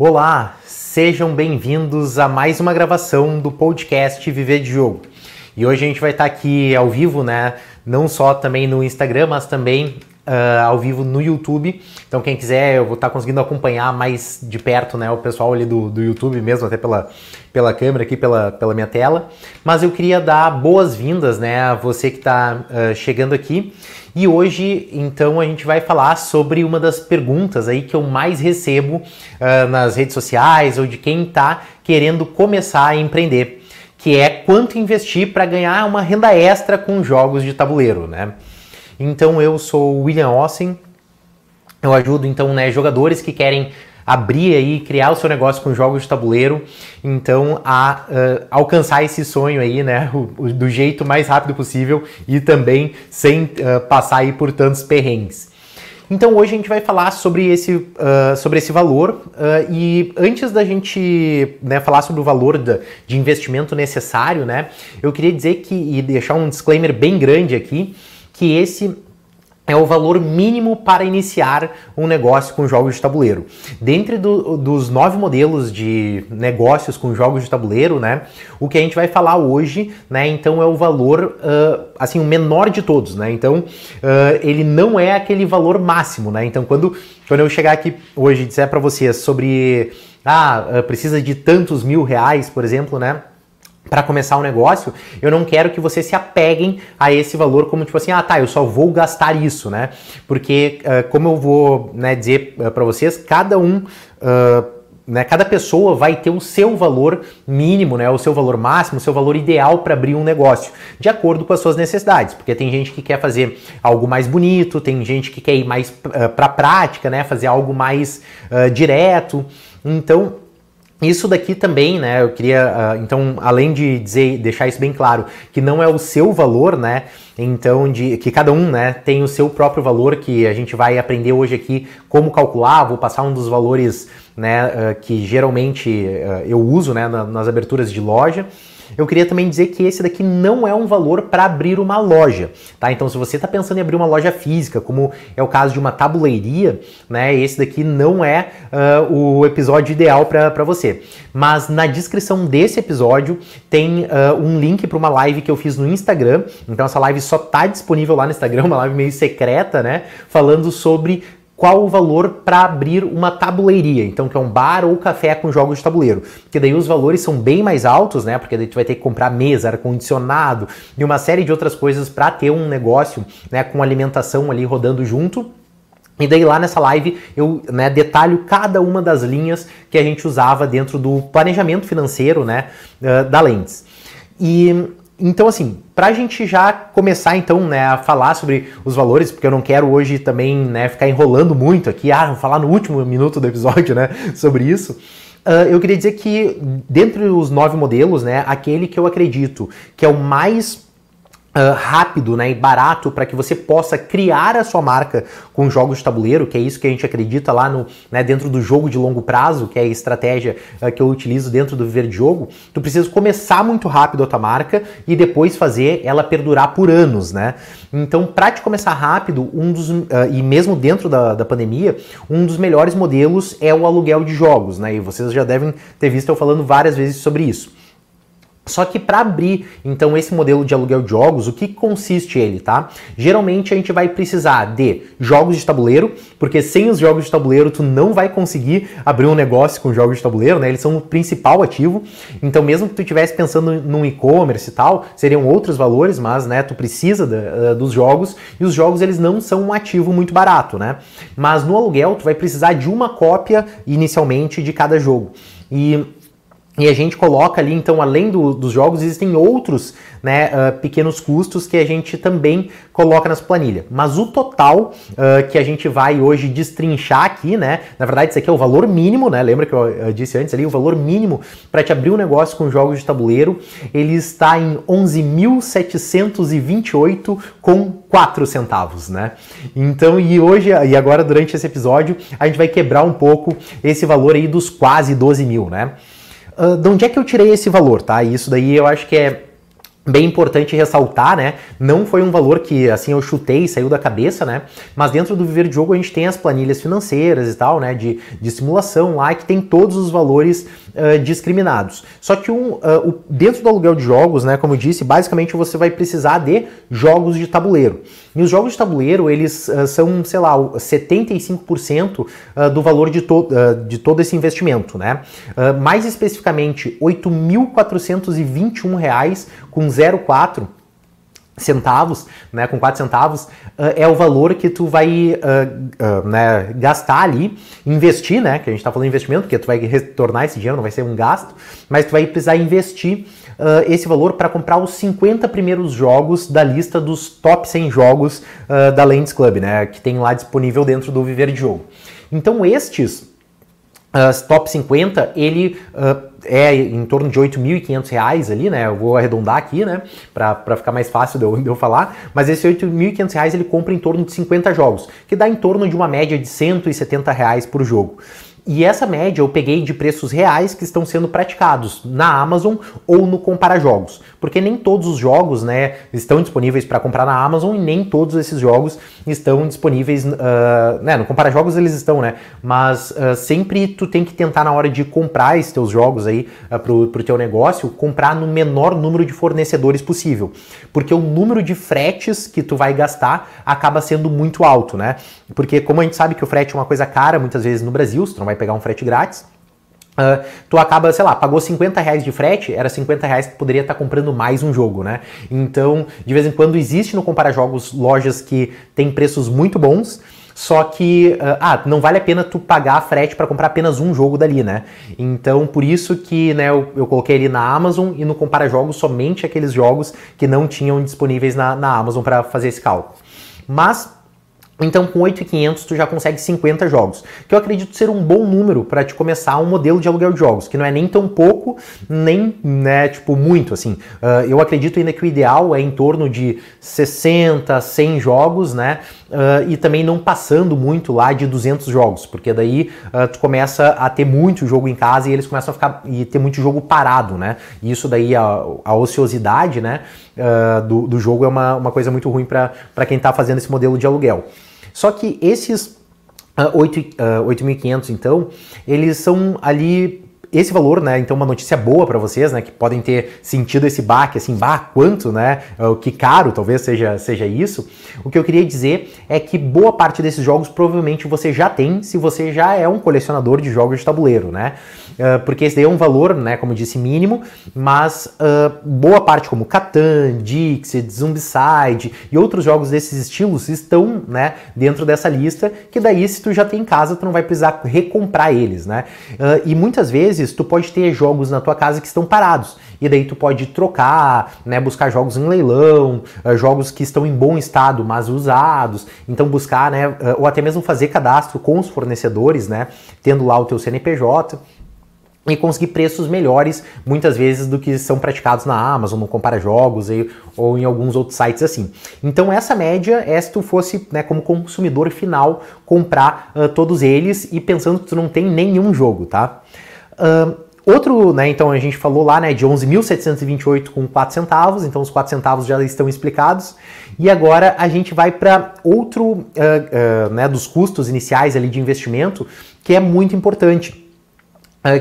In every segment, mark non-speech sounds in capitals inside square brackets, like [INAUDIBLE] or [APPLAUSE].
Olá, sejam bem-vindos a mais uma gravação do podcast Viver de Jogo. E hoje a gente vai estar aqui ao vivo, né? Não só também no Instagram, mas também uh, ao vivo no YouTube. Então, quem quiser, eu vou estar conseguindo acompanhar mais de perto, né? O pessoal ali do, do YouTube mesmo, até pela, pela câmera aqui, pela, pela minha tela. Mas eu queria dar boas-vindas, né? A você que está uh, chegando aqui. E hoje, então, a gente vai falar sobre uma das perguntas aí que eu mais recebo uh, nas redes sociais ou de quem está querendo começar a empreender, que é quanto investir para ganhar uma renda extra com jogos de tabuleiro, né? Então, eu sou o William Ossen, eu ajudo então né, jogadores que querem abrir aí, criar o seu negócio com jogos de tabuleiro, então a uh, alcançar esse sonho aí, né, o, o, do jeito mais rápido possível e também sem uh, passar aí por tantos perrengues. Então hoje a gente vai falar sobre esse, uh, sobre esse valor e antes da gente né, falar sobre o valor da, de investimento necessário, né, eu queria dizer que e deixar um disclaimer bem grande aqui que esse é o valor mínimo para iniciar um negócio com jogos de tabuleiro. Dentre do, dos nove modelos de negócios com jogos de tabuleiro, né, o que a gente vai falar hoje, né, então é o valor, uh, assim, o menor de todos, né, então uh, ele não é aquele valor máximo, né, então quando, quando eu chegar aqui hoje e disser para vocês sobre, ah, precisa de tantos mil reais, por exemplo, né, para começar um negócio, eu não quero que vocês se apeguem a esse valor como tipo assim, ah tá, eu só vou gastar isso, né? Porque, uh, como eu vou né, dizer uh, para vocês, cada um. Uh, né, cada pessoa vai ter o seu valor mínimo, né, o seu valor máximo, o seu valor ideal para abrir um negócio, de acordo com as suas necessidades. Porque tem gente que quer fazer algo mais bonito, tem gente que quer ir mais para a prática, né, fazer algo mais uh, direto. Então, isso daqui também, né? Eu queria, uh, então, além de dizer, deixar isso bem claro, que não é o seu valor, né? Então, de que cada um, né, tem o seu próprio valor que a gente vai aprender hoje aqui como calcular. Vou passar um dos valores, né, uh, que geralmente uh, eu uso, né, nas aberturas de loja eu queria também dizer que esse daqui não é um valor para abrir uma loja, tá? Então, se você está pensando em abrir uma loja física, como é o caso de uma tabuleiria, né? Esse daqui não é uh, o episódio ideal para você. Mas na descrição desse episódio tem uh, um link para uma live que eu fiz no Instagram. Então, essa live só está disponível lá no Instagram, [LAUGHS] uma live meio secreta, né? Falando sobre qual o valor para abrir uma tabuleiria, então que é um bar ou café com jogos de tabuleiro. Porque daí os valores são bem mais altos, né? Porque daí tu vai ter que comprar mesa, ar condicionado e uma série de outras coisas para ter um negócio, né, com alimentação ali rodando junto. E daí lá nessa live eu né, detalho cada uma das linhas que a gente usava dentro do planejamento financeiro né, uh, da Lentes. E então, assim, para a gente já começar então né, a falar sobre os valores, porque eu não quero hoje também né, ficar enrolando muito aqui, ah, vou falar no último minuto do episódio [LAUGHS] né, sobre isso. Uh, eu queria dizer que, dentre os nove modelos, né, aquele que eu acredito que é o mais Uh, rápido né, e barato para que você possa criar a sua marca com jogos de tabuleiro, que é isso que a gente acredita lá no, né, dentro do jogo de longo prazo, que é a estratégia uh, que eu utilizo dentro do Viver de Jogo, tu precisa começar muito rápido a tua marca e depois fazer ela perdurar por anos, né? Então, para te começar rápido, um dos, uh, e mesmo dentro da, da pandemia, um dos melhores modelos é o aluguel de jogos, né? E vocês já devem ter visto eu falando várias vezes sobre isso. Só que para abrir então esse modelo de aluguel de jogos, o que consiste ele, tá? Geralmente a gente vai precisar de jogos de tabuleiro, porque sem os jogos de tabuleiro tu não vai conseguir abrir um negócio com jogos de tabuleiro, né? Eles são o principal ativo. Então mesmo que tu estivesse pensando num e-commerce e tal, seriam outros valores, mas né, tu precisa uh, dos jogos e os jogos eles não são um ativo muito barato, né? Mas no aluguel tu vai precisar de uma cópia inicialmente de cada jogo. E e a gente coloca ali, então, além do, dos jogos, existem outros né, uh, pequenos custos que a gente também coloca nessa planilha. Mas o total uh, que a gente vai hoje destrinchar aqui, né? Na verdade, isso aqui é o valor mínimo, né? Lembra que eu, disse antes ali, o valor mínimo para te abrir um negócio com jogos de tabuleiro, ele está em 11.728 com 4 centavos, né? Então, e hoje, e agora durante esse episódio, a gente vai quebrar um pouco esse valor aí dos quase 12 mil, né? Uh, de onde é que eu tirei esse valor, tá? E isso daí eu acho que é bem importante ressaltar, né? Não foi um valor que assim eu chutei e saiu da cabeça, né? Mas dentro do Viver de Jogo a gente tem as planilhas financeiras e tal, né? De, de simulação lá que tem todos os valores uh, discriminados. Só que um, uh, o, dentro do aluguel de jogos, né? Como eu disse, basicamente você vai precisar de jogos de tabuleiro. E os jogos de tabuleiro eles uh, são, sei lá, 75% do valor de, to de todo esse investimento, né? mais especificamente, R$ 8.421 com 0,4 centavos, né, com 4 centavos, uh, é o valor que tu vai uh, uh, né, gastar ali, investir, né, que a gente está falando de investimento, porque tu vai retornar esse dinheiro, não vai ser um gasto, mas tu vai precisar investir esse valor para comprar os 50 primeiros jogos da lista dos top 100 jogos da Lens Club, né, que tem lá disponível dentro do Viver de Jogo. Então estes Uh, top 50, ele uh, é em torno de R$ 8.500 ali, né? Eu vou arredondar aqui, né? Para ficar mais fácil de eu, de eu falar. Mas esse R$ 8.500 ele compra em torno de 50 jogos, que dá em torno de uma média de 170 reais por jogo. E essa média eu peguei de preços reais que estão sendo praticados na Amazon ou no Compara Jogos, porque nem todos os jogos né, estão disponíveis para comprar na Amazon e nem todos esses jogos estão disponíveis. Uh, né, no Compara Jogos eles estão, né? Mas uh, sempre tu tem que tentar na hora de comprar esses teus jogos aí uh, pro, pro teu negócio, comprar no menor número de fornecedores possível, porque o número de fretes que tu vai gastar acaba sendo muito alto, né? Porque como a gente sabe que o frete é uma coisa cara muitas vezes no Brasil, não vai pegar um frete grátis. Uh, tu acaba, sei lá, pagou 50 reais de frete, era 50 reais que poderia estar tá comprando mais um jogo, né? Então, de vez em quando existe no Compara Jogos lojas que tem preços muito bons, só que, uh, ah, não vale a pena tu pagar frete para comprar apenas um jogo dali, né? Então, por isso que né, eu, eu coloquei ali na Amazon e no Compara Jogos somente aqueles jogos que não tinham disponíveis na, na Amazon para fazer esse cálculo. Mas então, com 8.500 tu já consegue 50 jogos, que eu acredito ser um bom número para te começar um modelo de aluguel de jogos, que não é nem tão pouco, nem, né, tipo, muito, assim. Uh, eu acredito ainda que o ideal é em torno de 60, 100 jogos, né, uh, e também não passando muito lá de 200 jogos, porque daí uh, tu começa a ter muito jogo em casa e eles começam a ficar, e ter muito jogo parado, né, e isso daí, a, a ociosidade, né, do, do jogo é uma, uma coisa muito ruim para quem está fazendo esse modelo de aluguel. Só que esses uh, 8.500, uh, então, eles são ali esse valor, né? Então, uma notícia boa para vocês, né? Que podem ter sentido esse baque, assim, bah, quanto, né? O que caro, talvez seja, seja isso. O que eu queria dizer é que boa parte desses jogos provavelmente você já tem se você já é um colecionador de jogos de tabuleiro, né? Uh, porque esse daí é um valor, né? Como disse, mínimo, mas uh, boa parte, como Catan, Dixit, Zombicide e outros jogos desses estilos estão, né? Dentro dessa lista, que daí, se tu já tem em casa, tu não vai precisar recomprar eles, né? Uh, e muitas vezes vezes tu pode ter jogos na tua casa que estão parados. E daí tu pode trocar, né, buscar jogos em leilão, uh, jogos que estão em bom estado, mas usados. Então buscar, né, uh, ou até mesmo fazer cadastro com os fornecedores, né, tendo lá o teu CNPJ e conseguir preços melhores, muitas vezes, do que são praticados na Amazon, no Compara Jogos e, ou em alguns outros sites assim. Então, essa média é se tu fosse, né, como consumidor final, comprar uh, todos eles e pensando que tu não tem nenhum jogo, tá? Outro, né, então a gente falou lá, né, de 11.728 com 4 centavos, então os 4 centavos já estão explicados. E agora a gente vai para outro, uh, uh, né, dos custos iniciais ali de investimento, que é muito importante,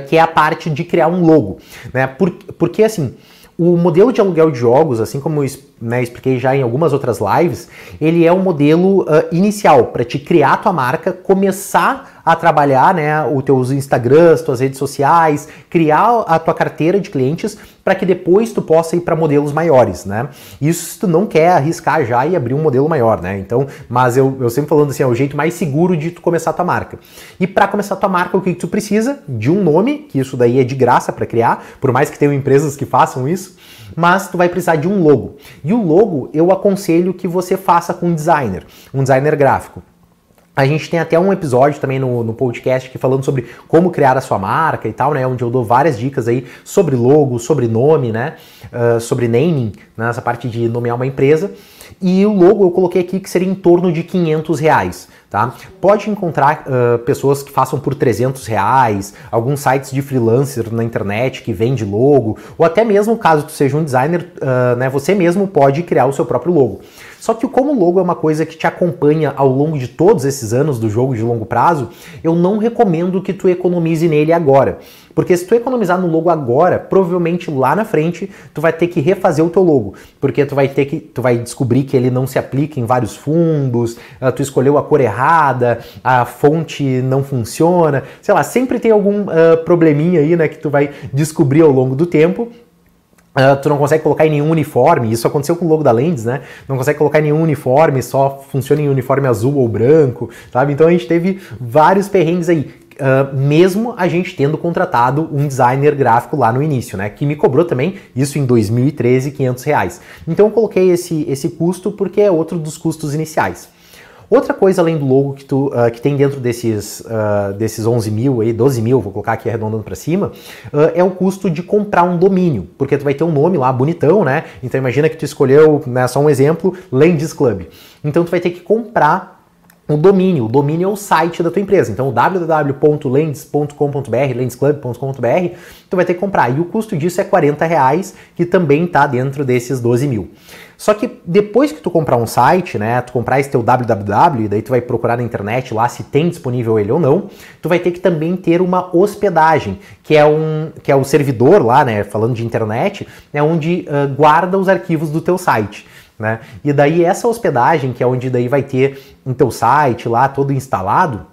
que é a parte de criar um logo, né, Por, porque assim, o modelo de aluguel de jogos, assim como eu né, expliquei já em algumas outras lives, ele é um modelo uh, inicial para te criar tua marca, começar a trabalhar né, os teus Instagrams, tuas redes sociais, criar a tua carteira de clientes para que depois tu possa ir para modelos maiores, né? Isso se tu não quer arriscar já e abrir um modelo maior, né? Então, mas eu, eu sempre falando assim, é o jeito mais seguro de tu começar a tua marca. E para começar a tua marca, o que, que tu precisa? De um nome, que isso daí é de graça para criar, por mais que tenham empresas que façam isso, mas tu vai precisar de um logo. E o logo eu aconselho que você faça com um designer, um designer gráfico. A gente tem até um episódio também no, no podcast que falando sobre como criar a sua marca e tal, né? Onde eu dou várias dicas aí sobre logo, sobre nome, né? Uh, sobre naming, né? parte de nomear uma empresa. E o logo eu coloquei aqui que seria em torno de 500 reais. Tá? Pode encontrar uh, pessoas que façam por 300 reais, alguns sites de freelancer na internet que vende logo, ou até mesmo caso tu seja um designer, uh, né, você mesmo pode criar o seu próprio logo. Só que como o logo é uma coisa que te acompanha ao longo de todos esses anos do jogo de longo prazo, eu não recomendo que tu economize nele agora. Porque se tu economizar no logo agora, provavelmente lá na frente tu vai ter que refazer o teu logo, porque tu vai ter que tu vai descobrir que ele não se aplica em vários fundos, uh, tu escolheu a cor errada, a fonte não funciona, sei lá, sempre tem algum uh, probleminha aí, né, que tu vai descobrir ao longo do tempo Uh, tu não consegue colocar em nenhum uniforme, isso aconteceu com o logo da Lens, né? Não consegue colocar em nenhum uniforme, só funciona em uniforme azul ou branco, sabe? Então a gente teve vários perrengues aí. Uh, mesmo a gente tendo contratado um designer gráfico lá no início, né? Que me cobrou também, isso em 2013, 500 reais. Então eu coloquei esse, esse custo porque é outro dos custos iniciais. Outra coisa além do logo que, tu, uh, que tem dentro desses, uh, desses 11 mil, aí, 12 mil, vou colocar aqui arredondando para cima, uh, é o custo de comprar um domínio, porque tu vai ter um nome lá bonitão, né? Então imagina que tu escolheu, né, só um exemplo, Lands Club. Então tu vai ter que comprar o domínio. O domínio é o site da tua empresa. Então, www.lens.com.br, lensclub.com.br, tu vai ter que comprar. E o custo disso é 40 reais, que também está dentro desses 12 mil. Só que depois que tu comprar um site, né, tu comprar esse teu www, e daí tu vai procurar na internet lá se tem disponível ele ou não, tu vai ter que também ter uma hospedagem, que é um que é o servidor lá, né, falando de internet, é onde uh, guarda os arquivos do teu site. Né? E daí essa hospedagem, que é onde daí vai ter em teu site lá todo instalado,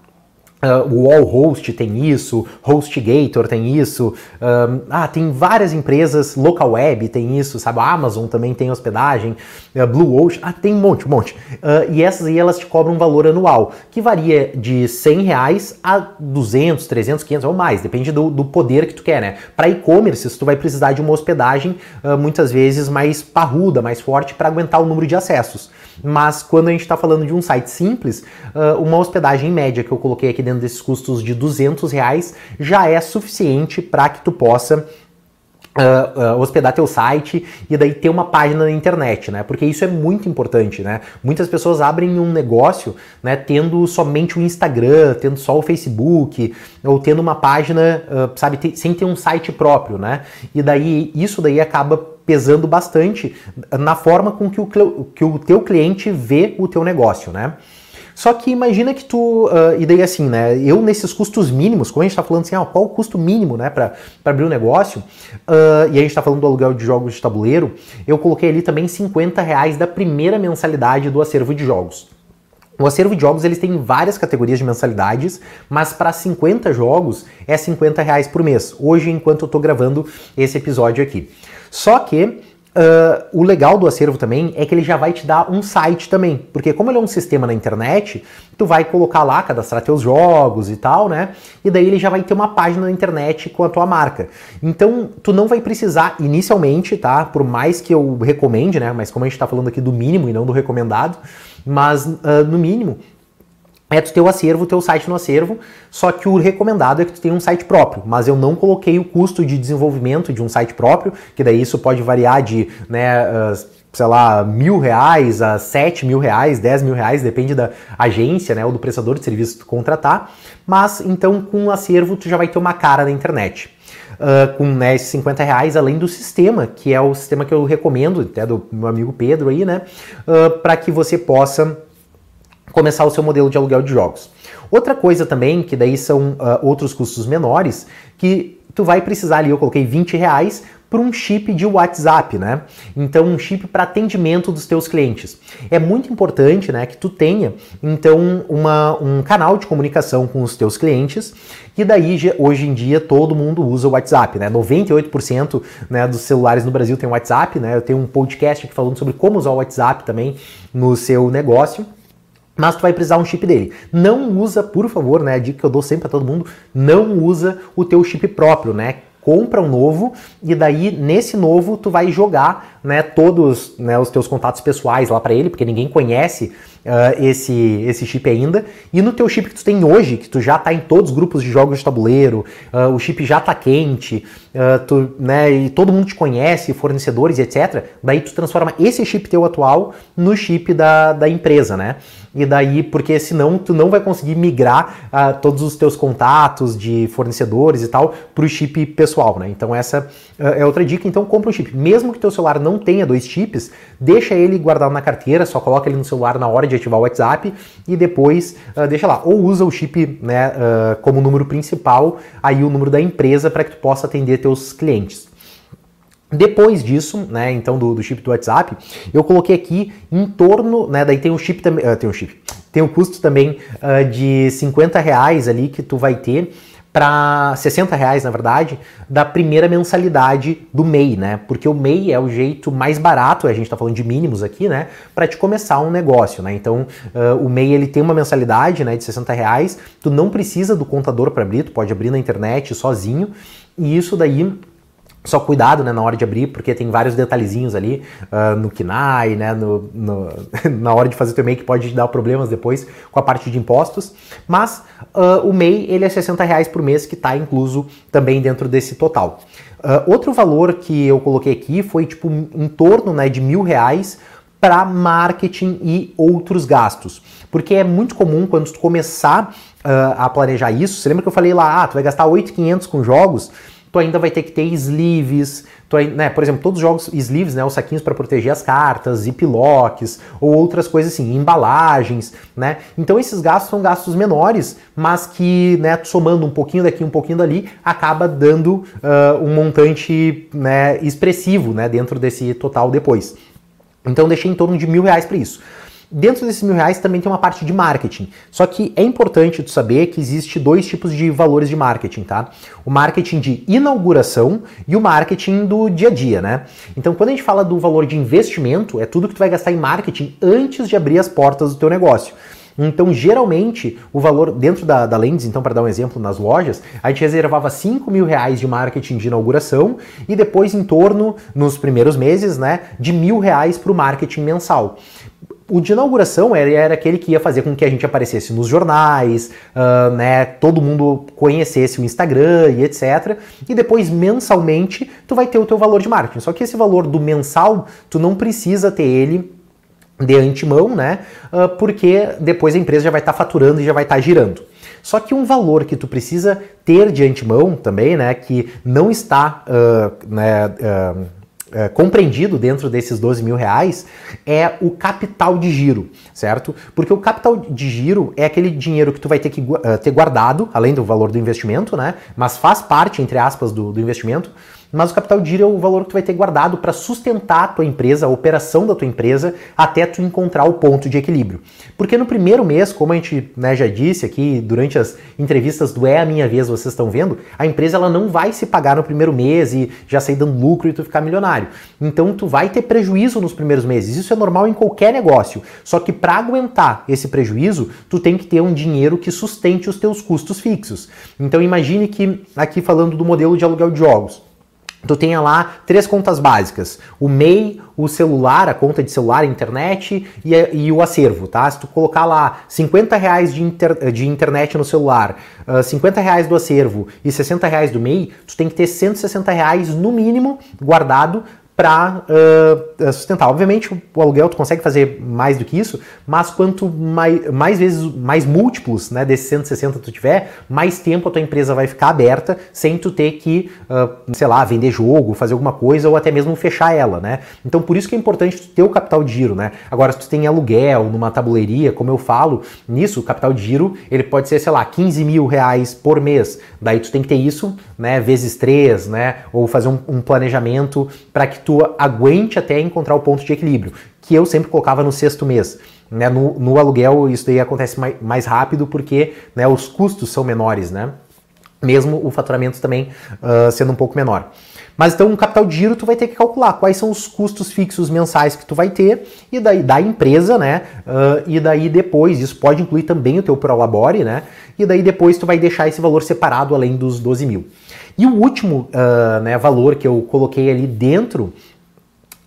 Uh, o Wallhost tem isso, HostGator tem isso, um, ah, tem várias empresas, Local Web tem isso, sabe? A Amazon também tem hospedagem, uh, Blue Ocean, ah, tem um monte, um monte. Uh, e essas aí elas te cobram um valor anual, que varia de 100 reais a 200, 300, 500 ou mais, depende do, do poder que tu quer, né? Para e-commerce, tu vai precisar de uma hospedagem muitas vezes mais parruda, mais forte para aguentar o número de acessos. Mas quando a gente está falando de um site simples, uma hospedagem média que eu coloquei aqui dentro dentro desses custos de 200 reais já é suficiente para que tu possa Uh, uh, hospedar teu site e daí ter uma página na internet, né? Porque isso é muito importante, né? Muitas pessoas abrem um negócio, né? Tendo somente o Instagram, tendo só o Facebook, ou tendo uma página, uh, sabe, sem ter um site próprio, né? E daí isso daí acaba pesando bastante na forma com que o, que o teu cliente vê o teu negócio, né? Só que imagina que tu. Uh, e daí assim, né? Eu nesses custos mínimos, como a gente está falando assim, ah, qual o custo mínimo, né, para abrir um negócio, uh, e a gente está falando do aluguel de jogos de tabuleiro, eu coloquei ali também 50 reais da primeira mensalidade do acervo de jogos. O acervo de jogos eles tem várias categorias de mensalidades, mas para 50 jogos é 50 reais por mês. Hoje, enquanto eu estou gravando esse episódio aqui. Só que Uh, o legal do acervo também é que ele já vai te dar um site também, porque como ele é um sistema na internet, tu vai colocar lá, cadastrar teus jogos e tal, né? E daí ele já vai ter uma página na internet com a tua marca. Então, tu não vai precisar inicialmente, tá? Por mais que eu recomende, né? Mas como a gente tá falando aqui do mínimo e não do recomendado, mas uh, no mínimo, é tu ter o acervo, teu site no acervo, só que o recomendado é que tu tenha um site próprio, mas eu não coloquei o custo de desenvolvimento de um site próprio, que daí isso pode variar de, né, uh, sei lá, mil reais a sete mil reais, dez mil reais, depende da agência, né, ou do prestador de serviço que tu contratar, mas então com o acervo tu já vai ter uma cara na internet. Uh, com né, esses 50 reais, além do sistema, que é o sistema que eu recomendo, até do meu amigo Pedro aí, né? Uh, para que você possa começar o seu modelo de aluguel de jogos. Outra coisa também, que daí são uh, outros custos menores, que tu vai precisar ali, eu coloquei 20 reais por um chip de WhatsApp, né? Então, um chip para atendimento dos teus clientes. É muito importante, né, que tu tenha, então, uma, um canal de comunicação com os teus clientes, e daí, hoje em dia, todo mundo usa o WhatsApp, né? 98% né, dos celulares no Brasil tem WhatsApp, né? Eu tenho um podcast aqui falando sobre como usar o WhatsApp também no seu negócio mas tu vai precisar um chip dele. Não usa, por favor, né, a dica que eu dou sempre a todo mundo, não usa o teu chip próprio, né? Compra um novo e daí nesse novo tu vai jogar, né, todos, né, os teus contatos pessoais lá para ele, porque ninguém conhece uh, esse, esse chip ainda. E no teu chip que tu tem hoje, que tu já está em todos os grupos de jogos de tabuleiro, uh, o chip já está quente, uh, tu, né, e todo mundo te conhece, fornecedores, etc. Daí tu transforma esse chip teu atual no chip da, da empresa, né? E daí, porque senão tu não vai conseguir migrar uh, todos os teus contatos de fornecedores e tal para o chip pessoal, né? Então essa uh, é outra dica. Então compra um chip. Mesmo que teu celular não tenha dois chips, deixa ele guardado na carteira, só coloca ele no celular na hora de ativar o WhatsApp e depois uh, deixa lá. Ou usa o chip né, como número principal, aí o número da empresa para que tu possa atender teus clientes. Depois disso, né, então do, do, chip do WhatsApp, eu coloquei aqui em torno, né, daí tem o chip também, uh, tem o chip, tem o custo também uh, de 50 reais ali que tu vai ter para 60 reais, na verdade, da primeira mensalidade do MEI, né? Porque o MEI é o jeito mais barato, a gente está falando de mínimos aqui, né? Para te começar um negócio, né? Então, uh, o MEI ele tem uma mensalidade, né, de 60 reais. Tu não precisa do contador para abrir, tu pode abrir na internet sozinho. E isso daí só cuidado né, na hora de abrir, porque tem vários detalhezinhos ali uh, no KINAI, né, no, no, [LAUGHS] na hora de fazer o teu MEI que pode dar problemas depois com a parte de impostos. Mas uh, o MEI ele é 60 reais por mês que está incluso também dentro desse total. Uh, outro valor que eu coloquei aqui foi tipo em torno né, de mil reais para marketing e outros gastos. Porque é muito comum quando tu começar a planejar isso, você lembra que eu falei lá, ah, tu vai gastar 8,500 com jogos, tu ainda vai ter que ter sleeves, tu, né, por exemplo, todos os jogos sleeves, né, os saquinhos para proteger as cartas, ziplocs ou outras coisas assim, embalagens, né? Então esses gastos são gastos menores, mas que, né, somando um pouquinho daqui, um pouquinho dali, acaba dando uh, um montante, né, expressivo, né, dentro desse total depois. Então deixei em torno de mil reais para isso. Dentro desses mil reais também tem uma parte de marketing. Só que é importante tu saber que existe dois tipos de valores de marketing, tá? O marketing de inauguração e o marketing do dia a dia, né? Então, quando a gente fala do valor de investimento, é tudo que tu vai gastar em marketing antes de abrir as portas do teu negócio. Então, geralmente, o valor dentro da, da Lens, então, para dar um exemplo, nas lojas, a gente reservava 5 mil reais de marketing de inauguração e depois em torno, nos primeiros meses, né, de mil reais para o marketing mensal o de inauguração era, aquele que ia fazer com que a gente aparecesse nos jornais, uh, né, todo mundo conhecesse o Instagram e etc. E depois, mensalmente, tu vai ter o teu valor de marketing. Só que esse valor do mensal, tu não precisa ter ele de antemão, né? Uh, porque depois a empresa já vai estar tá faturando e já vai estar tá girando. Só que um valor que tu precisa ter de antemão também, né? Que não está uh, né, é, compreendido dentro desses 12 mil reais é o capital de giro, certo? Porque o capital de giro é aquele dinheiro que tu vai ter que uh, ter guardado, além do valor do investimento, né? Mas faz parte, entre aspas, do, do investimento mas o capital de giro é o valor que tu vai ter guardado para sustentar a tua empresa, a operação da tua empresa, até tu encontrar o ponto de equilíbrio. Porque no primeiro mês, como a gente né, já disse aqui durante as entrevistas do É a Minha Vez, vocês estão vendo, a empresa ela não vai se pagar no primeiro mês e já sair dando lucro e tu ficar milionário. Então tu vai ter prejuízo nos primeiros meses. Isso é normal em qualquer negócio. Só que para aguentar esse prejuízo, tu tem que ter um dinheiro que sustente os teus custos fixos. Então imagine que aqui falando do modelo de aluguel de jogos, tu tenha lá três contas básicas: o MEI, o celular, a conta de celular, internet e, e o acervo, tá? Se tu colocar lá 50 reais de, inter, de internet no celular, uh, ah, 50 reais do acervo e 60 reais do MEI, tu tem que ter 160 reais no mínimo guardado para uh, sustentar. Obviamente, o aluguel tu consegue fazer mais do que isso, mas quanto mais, mais vezes, mais múltiplos né, desses 160 tu tiver, mais tempo a tua empresa vai ficar aberta sem tu ter que, uh, sei lá, vender jogo, fazer alguma coisa ou até mesmo fechar ela, né? Então, por isso que é importante tu ter o capital de giro, né? Agora, se tu tem aluguel numa tabuleiria, como eu falo, nisso, o capital de giro, ele pode ser, sei lá, 15 mil reais por mês. Daí tu tem que ter isso, né, vezes três, né? Ou fazer um, um planejamento para que tu aguente até encontrar o ponto de equilíbrio, que eu sempre colocava no sexto mês. Né? No, no aluguel isso daí acontece mais, mais rápido porque né, os custos são menores, né? mesmo o faturamento também uh, sendo um pouco menor. Mas então, um capital de giro, tu vai ter que calcular quais são os custos fixos mensais que tu vai ter e daí da empresa, né? Uh, e daí depois, isso pode incluir também o teu Prolabore, né? E daí depois tu vai deixar esse valor separado além dos 12 mil. E o último uh, né, valor que eu coloquei ali dentro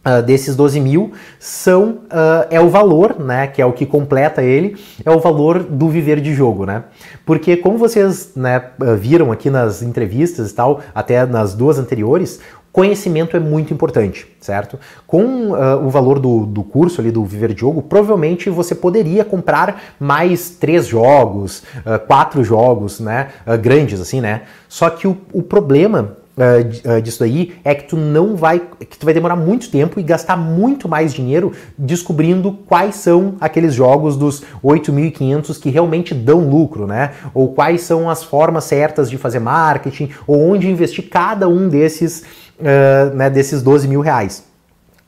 Uh, desses 12 mil são uh, é o valor, né, que é o que completa ele, é o valor do viver de jogo, né? Porque como vocês né, viram aqui nas entrevistas e tal, até nas duas anteriores, conhecimento é muito importante, certo? Com uh, o valor do, do curso ali do Viver de Jogo, provavelmente você poderia comprar mais três jogos, quatro jogos, né? Grandes, assim, né? Só que o, o problema Uh, disso daí é que tu não vai que tu vai demorar muito tempo e gastar muito mais dinheiro descobrindo quais são aqueles jogos dos 8.500 que realmente dão lucro, né? Ou quais são as formas certas de fazer marketing, ou onde investir cada um desses uh, né, desses 12 mil reais.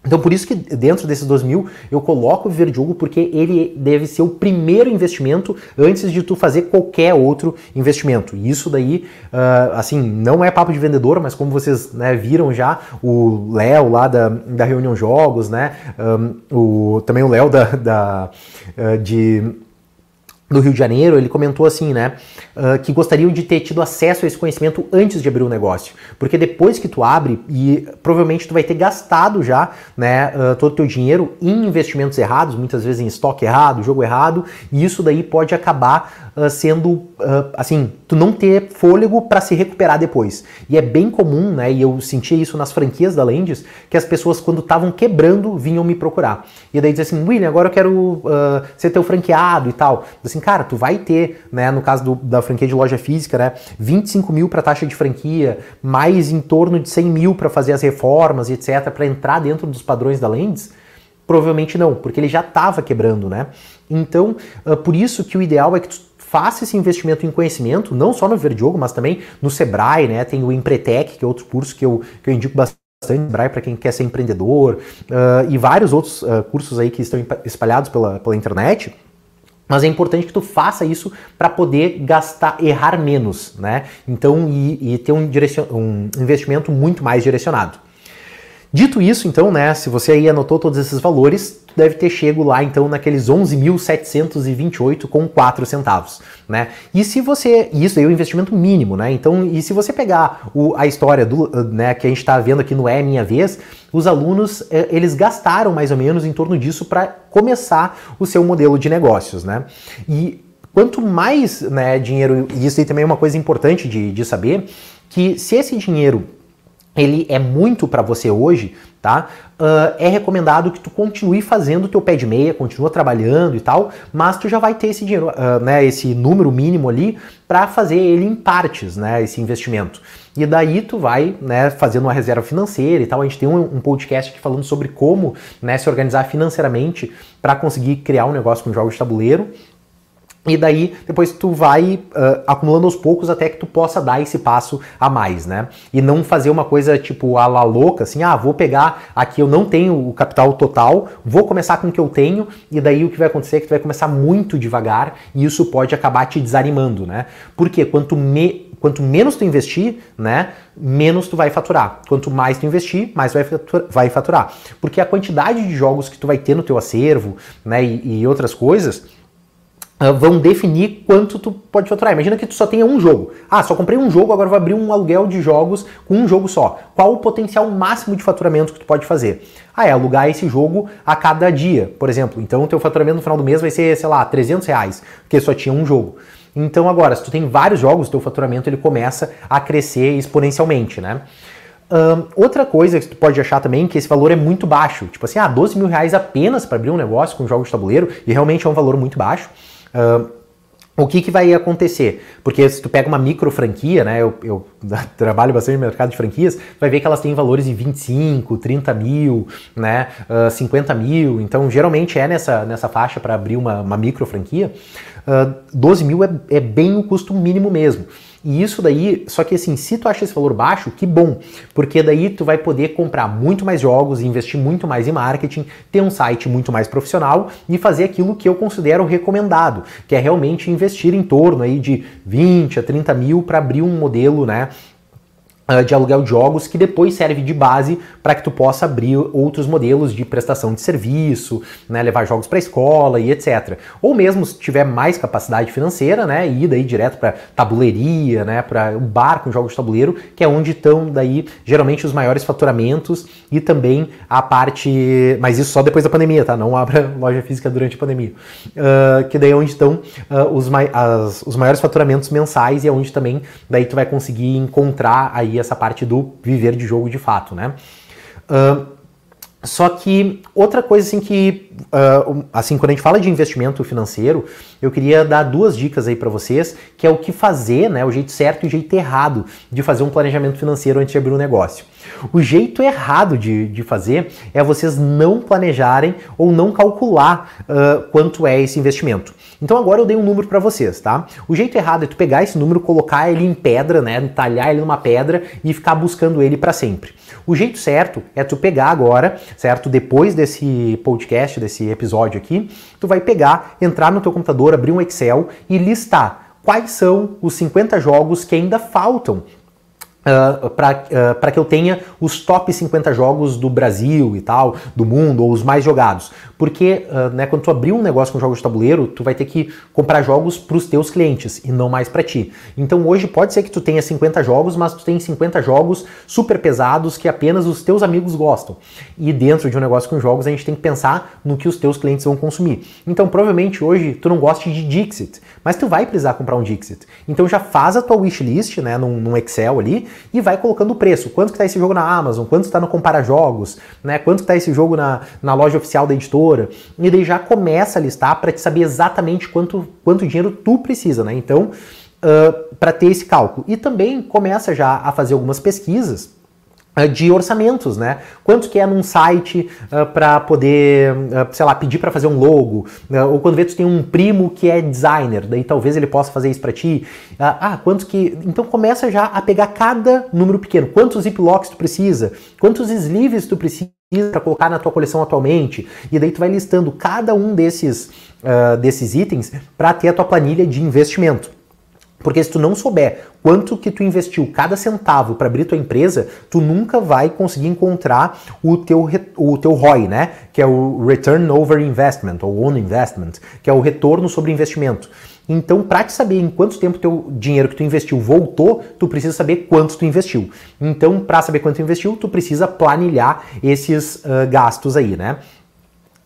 Então, por isso que dentro desses 12 mil eu coloco o Viver Jogo, porque ele deve ser o primeiro investimento antes de tu fazer qualquer outro investimento. E isso daí, uh, assim, não é papo de vendedor, mas como vocês né, viram já, o Léo lá da, da Reunião Jogos, né? Um, o, também o Léo da, da uh, de do Rio de Janeiro, ele comentou assim, né, uh, que gostariam de ter tido acesso a esse conhecimento antes de abrir o negócio, porque depois que tu abre e provavelmente tu vai ter gastado já, né, uh, todo o teu dinheiro em investimentos errados, muitas vezes em estoque errado, jogo errado, e isso daí pode acabar uh, sendo, assim, tu não ter fôlego para se recuperar depois. E é bem comum, né, e eu sentia isso nas franquias da Lendes, que as pessoas quando estavam quebrando vinham me procurar. E daí dizia assim, William, agora eu quero ser teu franqueado e tal. Assim, cara, tu vai ter, né, no caso do, da franquia de loja física, né, 25 mil para taxa de franquia, mais em torno de 100 mil para fazer as reformas e etc, para entrar dentro dos padrões da Lendes. Provavelmente não, porque ele já estava quebrando, né? Então, uh, por isso que o ideal é que tu faça esse investimento em conhecimento, não só no Verdiogo, mas também no Sebrae, né? Tem o Empretec, que é outro curso que eu, que eu indico bastante Sebrae para quem quer ser empreendedor, uh, e vários outros uh, cursos aí que estão espalhados pela, pela internet. Mas é importante que tu faça isso para poder gastar, errar menos, né? Então, e, e ter um, direcion, um investimento muito mais direcionado. Dito isso, então, né, se você aí anotou todos esses valores, deve ter chego lá então naqueles 11.728 com 4 centavos, né? E se você, isso aí é o investimento mínimo, né? Então, e se você pegar o, a história do, né, que a gente está vendo aqui no É Minha Vez, os alunos, eh, eles gastaram mais ou menos em torno disso para começar o seu modelo de negócios, né? E quanto mais né, dinheiro, e isso aí também é uma coisa importante de, de saber, que se esse dinheiro ele é muito para você hoje, tá? Uh, é recomendado que tu continue fazendo teu pé de meia, continua trabalhando e tal, mas tu já vai ter esse dinheiro, uh, né, esse número mínimo ali para fazer ele em partes, né, esse investimento. E daí tu vai, né, fazendo uma reserva financeira e tal. A gente tem um, um podcast aqui falando sobre como, né, se organizar financeiramente para conseguir criar um negócio com jogos de tabuleiro. E daí, depois tu vai uh, acumulando aos poucos até que tu possa dar esse passo a mais, né? E não fazer uma coisa tipo a la louca, assim, ah, vou pegar aqui, eu não tenho o capital total, vou começar com o que eu tenho, e daí o que vai acontecer é que tu vai começar muito devagar e isso pode acabar te desanimando, né? Porque quanto, me, quanto menos tu investir, né, menos tu vai faturar. Quanto mais tu investir, mais vai faturar, vai faturar. Porque a quantidade de jogos que tu vai ter no teu acervo, né, e, e outras coisas Uh, vão definir quanto tu pode faturar. Imagina que tu só tenha um jogo. Ah, só comprei um jogo, agora vou abrir um aluguel de jogos com um jogo só. Qual o potencial máximo de faturamento que tu pode fazer? Ah, é alugar esse jogo a cada dia, por exemplo. Então teu faturamento no final do mês vai ser, sei lá, 300 reais, porque só tinha um jogo. Então agora, se tu tem vários jogos, teu faturamento ele começa a crescer exponencialmente, né? Um, outra coisa que tu pode achar também que esse valor é muito baixo. Tipo assim, ah, 12 mil reais apenas para abrir um negócio com jogos de tabuleiro, e realmente é um valor muito baixo. Uh, o que, que vai acontecer? Porque se tu pega uma micro franquia, né? Eu, eu, [LAUGHS] trabalho bastante no mercado de franquias, vai ver que elas têm valores de 25, 30 mil, né? Uh, 50 mil. Então, geralmente é nessa, nessa faixa para abrir uma, uma micro franquia. Uh, 12 mil é, é bem o custo mínimo mesmo. E isso daí, só que assim, se tu acha esse valor baixo, que bom, porque daí tu vai poder comprar muito mais jogos, investir muito mais em marketing, ter um site muito mais profissional e fazer aquilo que eu considero recomendado, que é realmente investir em torno aí de 20 a 30 mil para abrir um modelo, né? Uh, de aluguel de jogos que depois serve de base para que tu possa abrir outros modelos de prestação de serviço, né, levar jogos para a escola e etc. Ou mesmo se tiver mais capacidade financeira, né, ir daí direto para tabuleiria, né, para um bar com jogos de tabuleiro, que é onde estão daí geralmente os maiores faturamentos e também a parte, mas isso só depois da pandemia, tá? Não abra [LAUGHS] loja física durante a pandemia, uh, que daí é onde estão uh, os, mai as, os maiores faturamentos mensais e é onde também daí tu vai conseguir encontrar aí essa parte do viver de jogo de fato, né? Uh, só que outra coisa assim que, uh, assim, quando a gente fala de investimento financeiro, eu queria dar duas dicas aí para vocês, que é o que fazer, né, o jeito certo e o jeito errado de fazer um planejamento financeiro antes de abrir um negócio. O jeito errado de, de fazer é vocês não planejarem ou não calcular uh, quanto é esse investimento. Então agora eu dei um número para vocês, tá? O jeito errado é tu pegar esse número, colocar ele em pedra, né, talhar ele numa pedra e ficar buscando ele para sempre. O jeito certo é tu pegar agora, certo? Depois desse podcast, desse episódio aqui, tu vai pegar, entrar no teu computador, abrir um Excel e listar quais são os 50 jogos que ainda faltam Ah, para uh, ah, que eu tenha os top 50 jogos do Brasil e tal, do mundo, ou os mais jogados. Porque uh, né, quando tu abrir um negócio com jogos de tabuleiro, tu vai ter que comprar jogos para os teus clientes e não mais para ti. Então hoje pode ser que tu tenha 50 jogos, mas tu tem 50 jogos super pesados que apenas os teus amigos gostam. E dentro de um negócio com jogos, a gente tem que pensar no que os teus clientes vão consumir. Então provavelmente hoje tu não gosta de Dixit, mas tu vai precisar comprar um Dixit. Então já faz a tua wishlist né, num, num Excel ali e vai colocando o preço. Quanto que está esse jogo na Amazon? Quanto está no Compara Jogos? Né? Quanto está esse jogo na, na loja oficial da editora? E daí já começa a listar para te saber exatamente quanto, quanto dinheiro tu precisa, né? Então, uh, para ter esse cálculo. E também começa já a fazer algumas pesquisas ah, de orçamentos, né? Quanto que é num site uh, ah, para poder, uh, sei lá, pedir para fazer um logo, uh, ou quando vê tu tem um primo que é designer, daí talvez ele possa fazer isso para ti. ah, quanto que, então começa já a pegar cada número pequeno, quantos ziplocs tu precisa, quantos sleeves tu precisa para colocar na tua coleção atualmente, e daí tu vai listando cada um desses desses itens para ter a tua planilha de investimento. Porque se tu não souber quanto que tu investiu cada centavo para abrir tua empresa, tu nunca vai conseguir encontrar o teu, o teu ROI, né? Que é o Return Over Investment, ou On Investment, que é o retorno sobre investimento. Então, para te saber em quanto tempo teu dinheiro que tu investiu voltou, tu precisa saber quanto tu investiu. Então, para saber quanto tu investiu, tu precisa planilhar esses uh, gastos aí, né?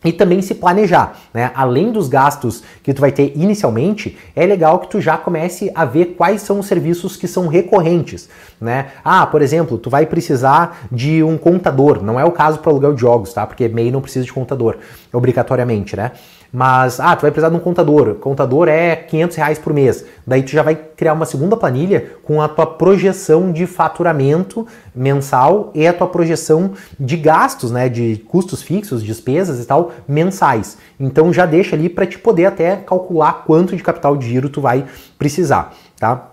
E também se planejar, né? Além dos gastos que tu vai ter inicialmente, é legal que tu já comece a ver quais são os serviços que são recorrentes, né? Ah, por exemplo, tu vai precisar de um contador, não é o caso para aluguel de jogos, tá? Porque MEI não precisa de contador, obrigatoriamente, né? Mas, ah, tu vai precisar de um contador. Contador é 500 reais por mês. Daí tu já vai criar uma segunda planilha com a tua projeção de faturamento mensal e a tua projeção de gastos, né, de custos fixos, despesas e tal, mensais. Então já deixa ali para te poder até calcular quanto de capital de giro tu vai precisar, tá?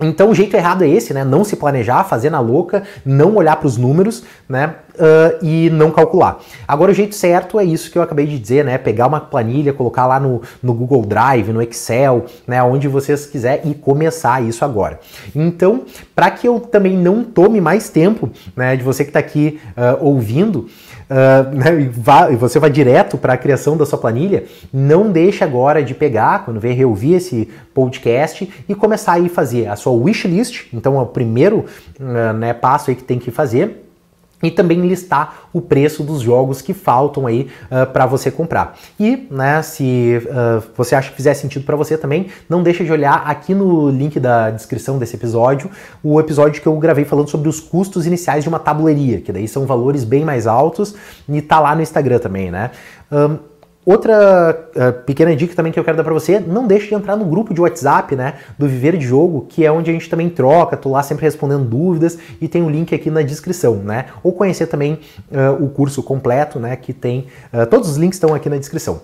Então o jeito errado é esse, né? Não se planejar, fazer na louca, não olhar para os números, né? Uh, e não calcular. Agora o jeito certo é isso que eu acabei de dizer, né? Pegar uma planilha, colocar lá no, no Google Drive, no Excel, né? Onde vocês quiser e começar isso agora. Então, para que eu também não tome mais tempo, né? De você que está aqui uh, ouvindo, uh, né, e, vá, e você vai direto para a criação da sua planilha, não deixe agora de pegar, quando vier reouvir esse podcast, e começar a fazer a sua wishlist, então é o primeiro uh, né, passo aí que tem que fazer, e também listar o preço dos jogos que faltam aí uh, para você comprar. E, né, se uh, você acha que fizer sentido para você também, não deixa de olhar aqui no link da descrição desse episódio, o episódio que eu gravei falando sobre os custos iniciais de uma tabuleiria, que daí são valores bem mais altos e tá lá no Instagram também, né? Um, Outra uh, pequena dica também que eu quero dar para você, não deixe de entrar no grupo de WhatsApp, né, do Viver de Jogo, que é onde a gente também troca, tô lá sempre respondendo dúvidas e tem o um link aqui na descrição, né? Ou conhecer também uh, o curso completo, né, que tem uh, todos os links estão aqui na descrição.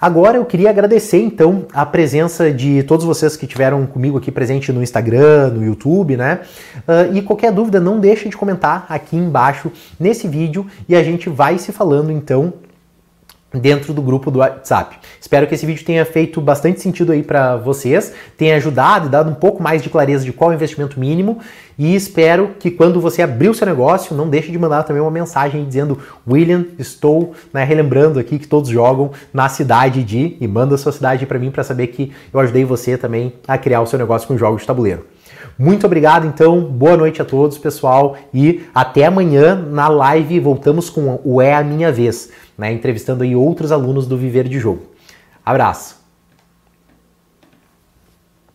Agora eu queria agradecer então a presença de todos vocês que tiveram comigo aqui presente no Instagram, no YouTube, né? Uh, e qualquer dúvida não deixe de comentar aqui embaixo nesse vídeo e a gente vai se falando então dentro do grupo do WhatsApp. Espero que esse vídeo tenha feito bastante sentido aí para vocês, tenha ajudado e dado um pouco mais de clareza de qual é o investimento mínimo e espero que quando você abrir o seu negócio, não deixe de mandar também uma mensagem dizendo William, estou né, relembrando aqui que todos jogam na cidade de e manda a sua cidade para mim para saber que eu ajudei você também a criar o seu negócio com jogos de tabuleiro. Muito obrigado, então, boa noite a todos, pessoal, e até amanhã na live voltamos com o É a Minha Vez, né, entrevistando aí outros alunos do Viver de Jogo. Abraço!